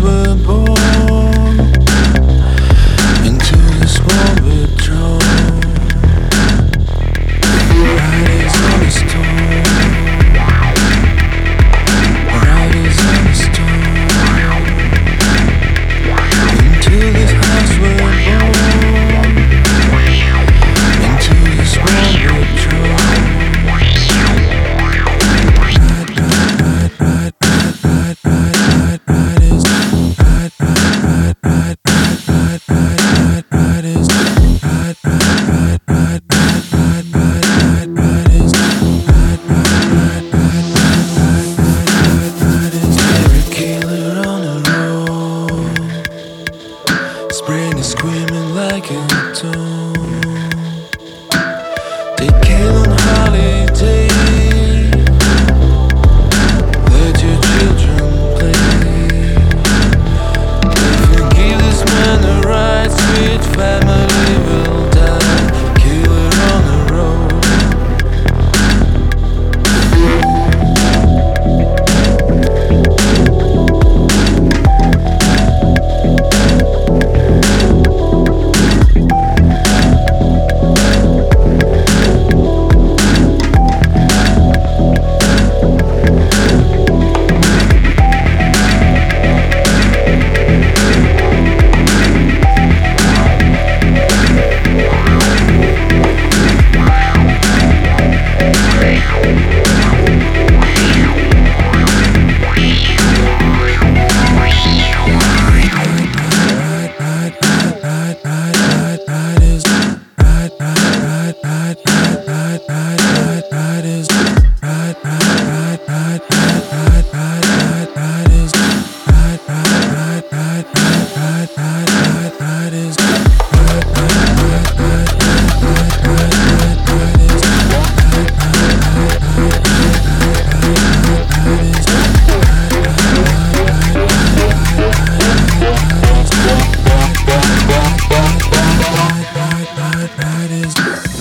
were born.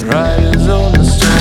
Riders on the street.